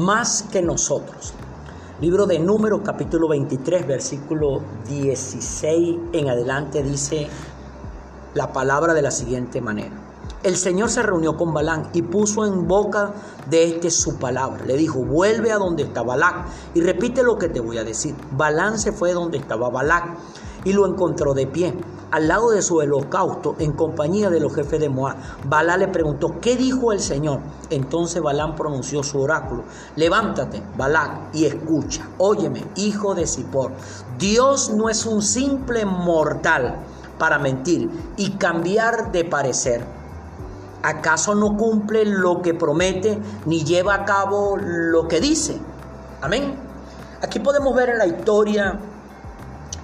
más que nosotros. Libro de Números capítulo 23 versículo 16 en adelante dice la palabra de la siguiente manera. El Señor se reunió con Balán y puso en boca de este su palabra. Le dijo, vuelve a donde está Balac y repite lo que te voy a decir. Balán se fue donde estaba Balac y lo encontró de pie, al lado de su holocausto, en compañía de los jefes de Moab. Balá le preguntó, ¿qué dijo el Señor? Entonces Balán pronunció su oráculo. Levántate, Balac, y escucha. Óyeme, hijo de Zippor. Dios no es un simple mortal para mentir y cambiar de parecer ¿Acaso no cumple lo que promete ni lleva a cabo lo que dice? Amén. Aquí podemos ver en la historia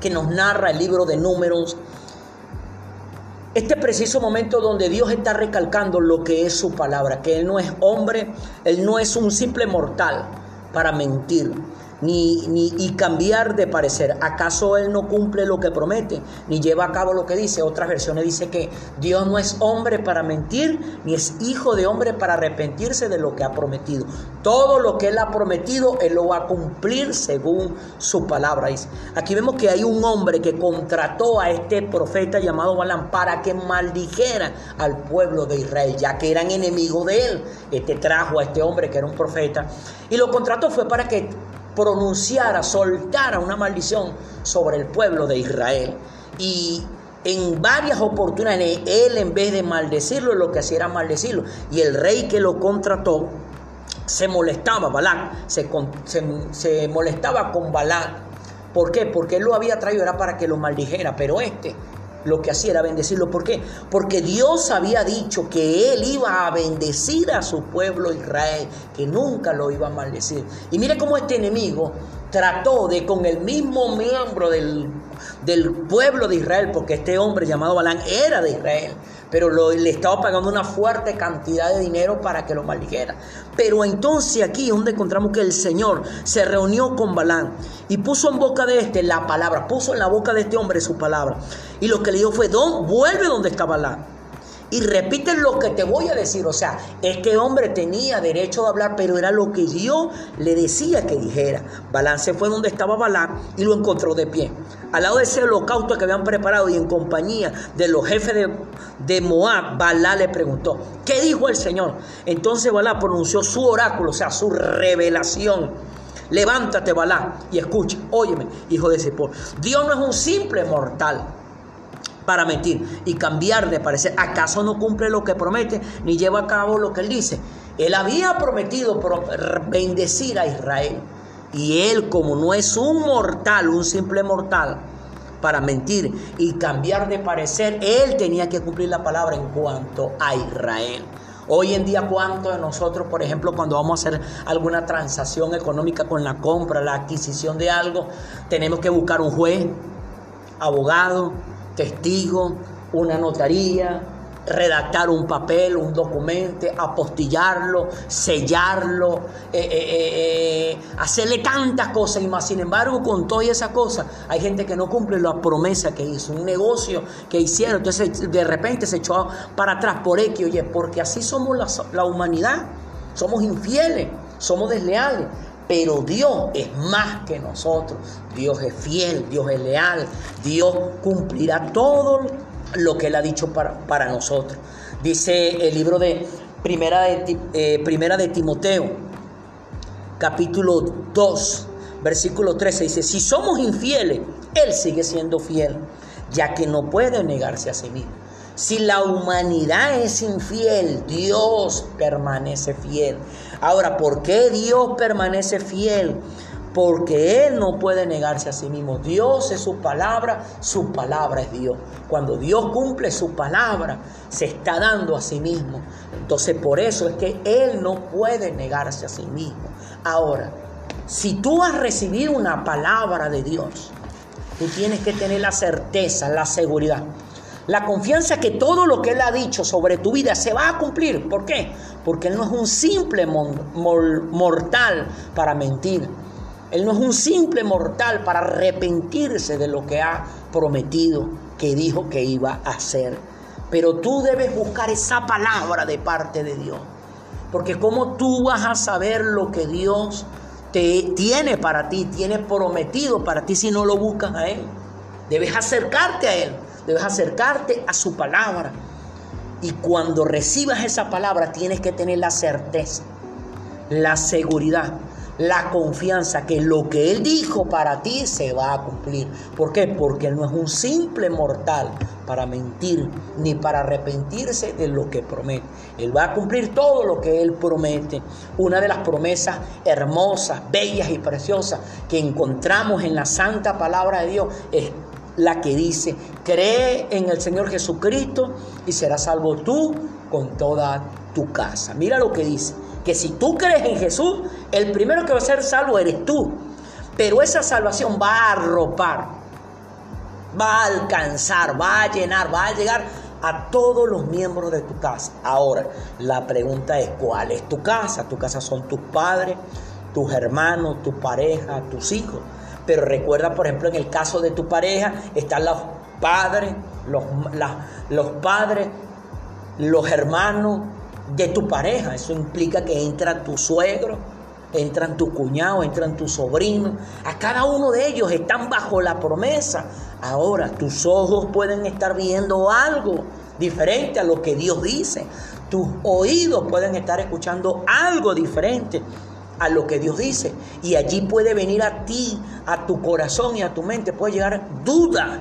que nos narra el libro de números este preciso momento donde Dios está recalcando lo que es su palabra, que Él no es hombre, Él no es un simple mortal para mentir ni, ni, y cambiar de parecer. ¿Acaso Él no cumple lo que promete, ni lleva a cabo lo que dice? Otras versiones dice que Dios no es hombre para mentir, ni es hijo de hombre para arrepentirse de lo que ha prometido. Todo lo que Él ha prometido, Él lo va a cumplir según su palabra. Aquí vemos que hay un hombre que contrató a este profeta llamado Balaam para que maldijera al pueblo de Israel, ya que eran enemigos de él. Este trajo a este hombre que era un profeta y lo contrató fue para que pronunciara, soltara una maldición sobre el pueblo de Israel. Y en varias oportunidades él en vez de maldecirlo, lo que hacía era maldecirlo. Y el rey que lo contrató se molestaba, Balán, se, se, molestaba con Balán. ¿Por qué? Porque él lo había traído, era para que lo maldijera, pero este lo que hacía era bendecirlo. ¿Por qué? Porque Dios había dicho que Él iba a bendecir a su pueblo Israel, que nunca lo iba a maldecir. Y mire cómo este enemigo trató de con el mismo miembro del, del pueblo de Israel, porque este hombre llamado Balán era de Israel, pero le estaba pagando una fuerte cantidad de dinero para que lo maldijera. Pero entonces aquí es donde encontramos que el Señor se reunió con Balán y puso en boca de este la palabra, puso en la boca de este hombre su palabra. Y lo que le dijo fue, Don, vuelve donde está Balán y repite lo que te voy a decir. O sea, este hombre tenía derecho de hablar, pero era lo que Dios le decía que dijera. Balán se fue donde estaba Balán y lo encontró de pie. Al lado de ese holocausto que habían preparado y en compañía de los jefes de, Moab, Balán le preguntó, ¿qué dijo el Señor? Entonces Balán pronunció su oráculo, o sea, su revelación. Levántate, Balán, y escucha, óyeme, hijo de Zippor. Dios no es un simple mortal para mentir y cambiar de parecer. ¿Acaso no cumple lo que promete ni lleva a cabo lo que él dice? Él había prometido bendecir a Israel. Y él, como no es un mortal, un simple mortal, para mentir y cambiar de parecer, él tenía que cumplir la palabra en cuanto a Israel. Hoy en día, ¿cuántos de nosotros, por ejemplo, cuando vamos a hacer alguna transacción económica con la compra, la adquisición de algo, tenemos que buscar un juez, abogado, testigo, una notaría, redactar un papel, un documento, apostillarlo, sellarlo, eh, eh, eh, hacerle tantas cosas y más. Sin embargo, con todas esas cosas, hay gente que no cumple la promesa que hizo, un negocio que hicieron. Entonces, de repente se echó para atrás por X, oye, porque así somos la, la humanidad. Somos infieles, somos desleales. Pero Dios es más que nosotros. Dios es fiel, Dios es leal. Dios cumplirá todo lo que Él ha dicho para, nosotros. Dice el libro de Primera de, eh, Primera de Timoteo, capítulo 2, versículo 13. Dice, si somos infieles, Él sigue siendo fiel, ya que no puede negarse a sí mismo. Si la humanidad es infiel, Dios permanece fiel. Ahora, ¿por qué Dios permanece fiel? Porque Él no puede negarse a sí mismo. Dios es su palabra, su palabra es Dios. Cuando Dios cumple su palabra, se está dando a sí mismo. Entonces, por eso es que Él no puede negarse a sí mismo. Ahora, si tú has recibido una palabra de Dios, tú tienes que tener la certeza, la seguridad la confianza que todo lo que Él ha dicho sobre tu vida se va a cumplir. ¿Por qué? Porque Él no es un simple mortal para mentir. Él no es un simple mortal para arrepentirse de lo que ha prometido, que dijo que iba a hacer. Pero tú debes buscar esa palabra de parte de Dios. Porque ¿cómo tú vas a saber lo que Dios te tiene para ti, tiene prometido para ti si no lo buscas a Él? Debes acercarte a Él, debes acercarte a su palabra. Y cuando recibas esa palabra tienes que tener la certeza, la seguridad, la confianza que lo que Él dijo para ti se va a cumplir. ¿Por qué? Porque Él no es un simple mortal para mentir ni para arrepentirse de lo que promete. Él va a cumplir todo lo que Él promete. Una de las promesas hermosas, bellas y preciosas que encontramos en la santa palabra de Dios es la que dice, cree en el Señor Jesucristo y serás salvo tú con toda tu casa. Mira lo que dice, que si tú crees en Jesús, el primero que va a ser salvo eres tú. Pero esa salvación va a arropar, va a alcanzar, va a llenar, va a llegar a todos los miembros de tu casa. Ahora, la pregunta es, ¿cuál es tu casa? Tu casa son tus padres, tus hermanos, tu pareja, tus hijos. Pero recuerda, por ejemplo, en el caso de tu pareja, están los padres, los, los padres, los hermanos de tu pareja. Eso implica que entra tu suegro, entran tu cuñado, entran tus sobrinos. A cada uno de ellos están bajo la promesa. Ahora tus ojos pueden estar viendo algo diferente a lo que Dios dice. Tus oídos pueden estar escuchando algo diferente a lo que Dios dice. Y allí puede venir a ti, a tu corazón y a tu mente, puede llegar duda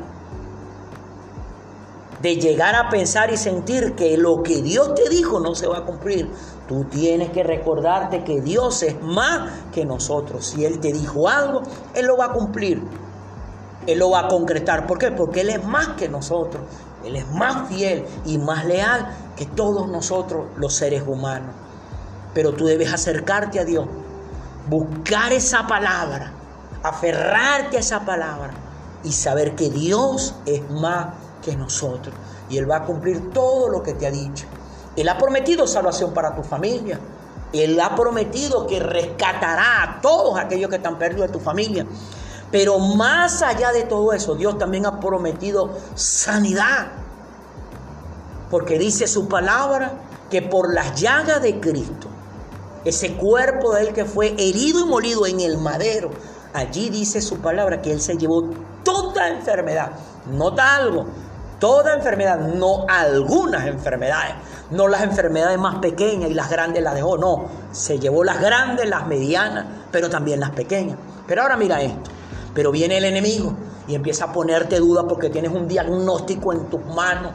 de llegar a pensar y sentir que lo que Dios te dijo no se va a cumplir. Tú tienes que recordarte que Dios es más que nosotros. Si Él te dijo algo, Él lo va a cumplir. Él lo va a concretar. ¿Por qué? Porque Él es más que nosotros. Él es más fiel y más leal que todos nosotros los seres humanos. Pero tú debes acercarte a Dios buscar esa palabra, aferrarte a esa palabra y saber que Dios es más que nosotros. Y Él va a cumplir todo lo que te ha dicho. Él ha prometido salvación para tu familia. Él ha prometido que rescatará a todos aquellos que están perdidos de tu familia. Pero más allá de todo eso, Dios también ha prometido sanidad. Porque dice su palabra que por las llagas de Cristo ese cuerpo de él que fue herido y molido en el madero. Allí dice su palabra que él se llevó toda enfermedad. Nota algo, toda enfermedad, no algunas enfermedades. No las enfermedades más pequeñas y las grandes las dejó, no. Se llevó las grandes, las medianas, pero también las pequeñas. Pero ahora mira esto. Pero viene el enemigo y empieza a ponerte duda porque tienes un diagnóstico en tus manos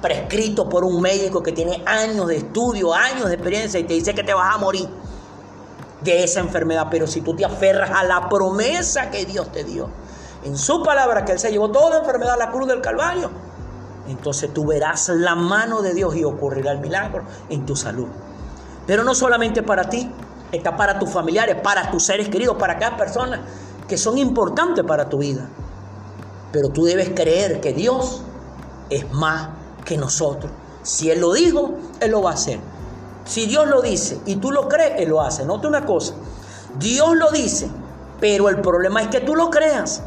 prescrito por un médico que tiene años de estudio, años de experiencia y te dice que te vas a morir de esa enfermedad. Pero si tú te aferras a la promesa que Dios te dio, en su palabra que Él se llevó toda enfermedad a la cruz del Calvario, entonces tú verás la mano de Dios y ocurrirá el milagro en tu salud. Pero no solamente para ti, está para tus familiares, para tus seres queridos, para cada persona que son importantes para tu vida. Pero tú debes creer que Dios es más que nosotros. Si Él lo dijo, Él lo va a hacer. Si Dios lo dice y tú lo crees, Él lo hace. Nota una cosa, Dios lo dice, pero el problema es que tú lo creas.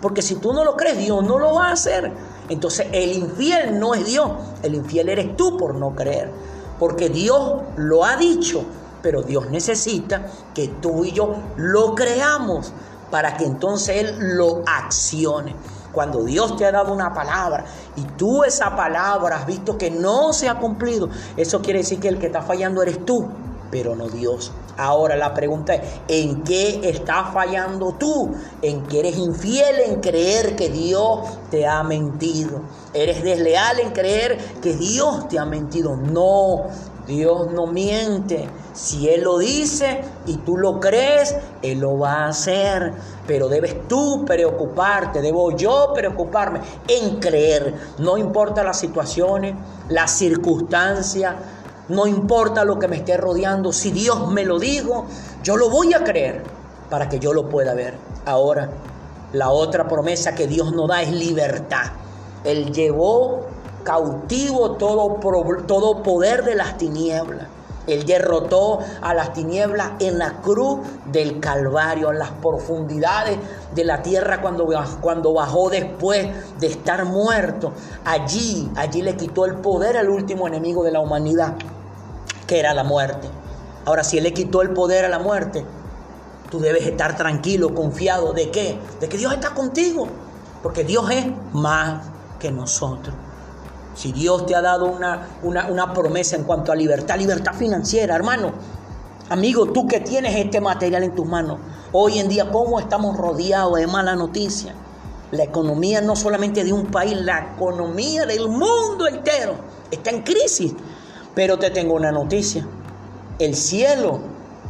Porque si tú no lo crees, Dios no lo va a hacer. Entonces el infiel no es Dios, el infiel eres tú por no creer. Porque Dios lo ha dicho, pero Dios necesita que tú y yo lo creamos para que entonces Él lo accione. Cuando Dios te ha dado una palabra y tú esa palabra has visto que no se ha cumplido, eso quiere decir que el que está fallando eres tú, pero no Dios. Ahora la pregunta es, ¿en qué estás fallando tú? ¿En que eres infiel en creer que Dios te ha mentido? ¿Eres desleal en creer que Dios te ha mentido? No, Dios no miente. Si Él lo dice y tú lo crees, Él lo va a hacer. Pero debes tú preocuparte, debo yo preocuparme en creer. No importa las situaciones, las circunstancias, no importa lo que me esté rodeando. Si Dios me lo dijo, yo lo voy a creer para que yo lo pueda ver. Ahora, la otra promesa que Dios nos da es libertad. Él llevó cautivo todo, todo poder de las tinieblas. Él derrotó a las tinieblas en la cruz del Calvario, en las profundidades de la tierra cuando, cuando bajó después de estar muerto. Allí, allí le quitó el poder al último enemigo de la humanidad, que era la muerte. Ahora, si Él le quitó el poder a la muerte, tú debes estar tranquilo, confiado. ¿De qué? De que Dios está contigo. Porque Dios es más que nosotros. Si Dios te ha dado una, una, promesa en cuanto a libertad, libertad financiera, hermano, amigo, tú que tienes este material en tus manos, hoy en día, ¿cómo estamos rodeados de mala noticia? La economía no solamente de un país, la economía del mundo entero está en crisis. Pero te tengo una noticia. El cielo,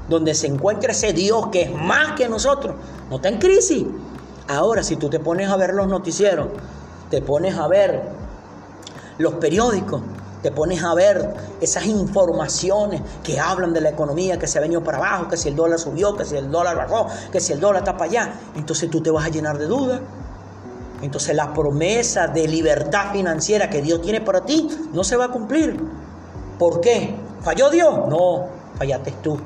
donde se encuentra ese Dios que es más que nosotros, no está en crisis. Ahora, si tú te pones a ver los noticieros, te pones a ver los periódicos, te pones a ver esas informaciones que hablan de la economía, que se ha venido para abajo, que si el dólar subió, que si el dólar bajó, que si el dólar está para allá, entonces tú te vas a llenar de dudas. Entonces la promesa de libertad financiera que Dios tiene para ti no se va a cumplir. ¿Por qué? ¿Falló Dios? No, fallaste tú.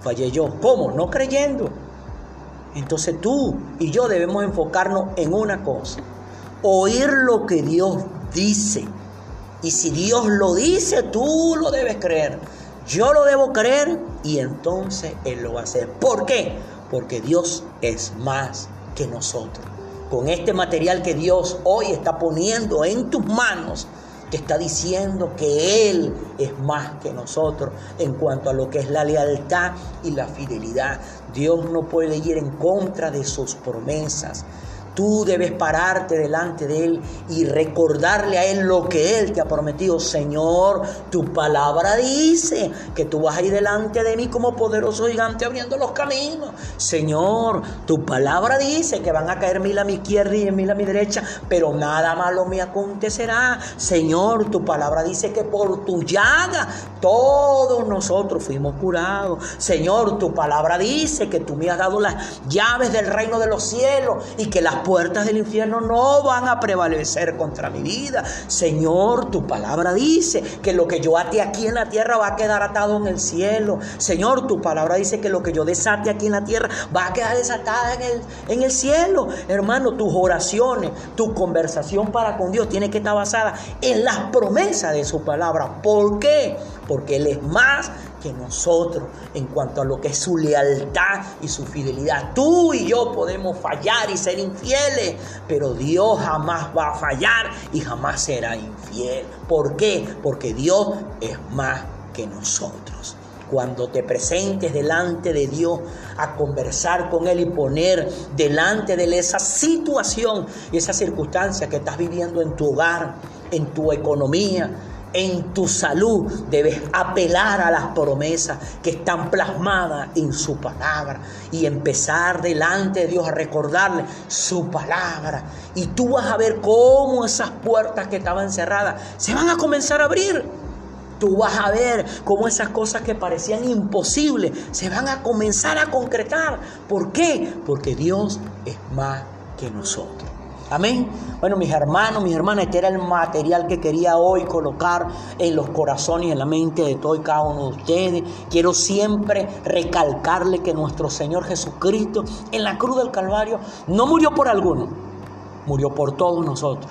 Fallé yo. ¿Cómo? No creyendo. Entonces tú y yo debemos enfocarnos en una cosa. Oír lo que Dios dice. Y si Dios lo dice, tú lo debes creer. Yo lo debo creer y entonces Él lo va a hacer. ¿Por qué? Porque Dios es más que nosotros con este material que Dios hoy está poniendo en tus manos, te está diciendo que Él es más que nosotros en cuanto a lo que es la lealtad y la fidelidad. Dios no puede ir en contra de sus promesas. Tú debes pararte delante de Él y recordarle a Él lo que Él te ha prometido. Señor, tu palabra dice que tú vas a ir delante de mí como poderoso gigante abriendo los caminos. Señor, tu palabra dice que van a caer mil a mi izquierda y mil a mi derecha, pero nada malo me acontecerá. Señor, tu palabra dice que por tu llaga todos nosotros fuimos curados. Señor, tu palabra dice que tú me has dado las llaves del reino de los cielos y que las puertas del infierno no van a prevalecer contra mi vida. Señor, tu palabra dice que lo que yo ate aquí en la tierra va a quedar atado en el cielo. Señor, tu palabra dice que lo que yo desate aquí en la tierra va a quedar desatada en el, en el cielo. Hermano, tus oraciones, tu conversación para con Dios tiene que estar basada en las promesas de su palabra. ¿Por qué? Porque Él es más que nosotros en cuanto a lo que es su lealtad y su fidelidad. Tú y yo podemos fallar y ser infieles, pero Dios jamás va a fallar y jamás será infiel. ¿Por qué? Porque Dios es más que nosotros. Cuando te presentes delante de Dios a conversar con Él y poner delante de Él esa situación y esa circunstancia que estás viviendo en tu hogar, en tu economía, en tu salud debes apelar a las promesas que están plasmadas en su palabra y empezar delante de Dios a recordarle su palabra. Y tú vas a ver cómo esas puertas que estaban cerradas se van a comenzar a abrir. Tú vas a ver cómo esas cosas que parecían imposibles se van a comenzar a concretar. ¿Por qué? Porque Dios es más que nosotros. Amén. Bueno, mis hermanos, mis hermanas, este era el material que quería hoy colocar en los corazones y en la mente de todo y cada uno de ustedes. Quiero siempre recalcarle que nuestro Señor Jesucristo en la cruz del Calvario no murió por alguno, murió por todos nosotros.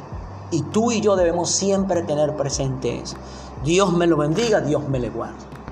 Y tú y yo debemos siempre tener presente eso. Dios me lo bendiga, Dios me le guarde.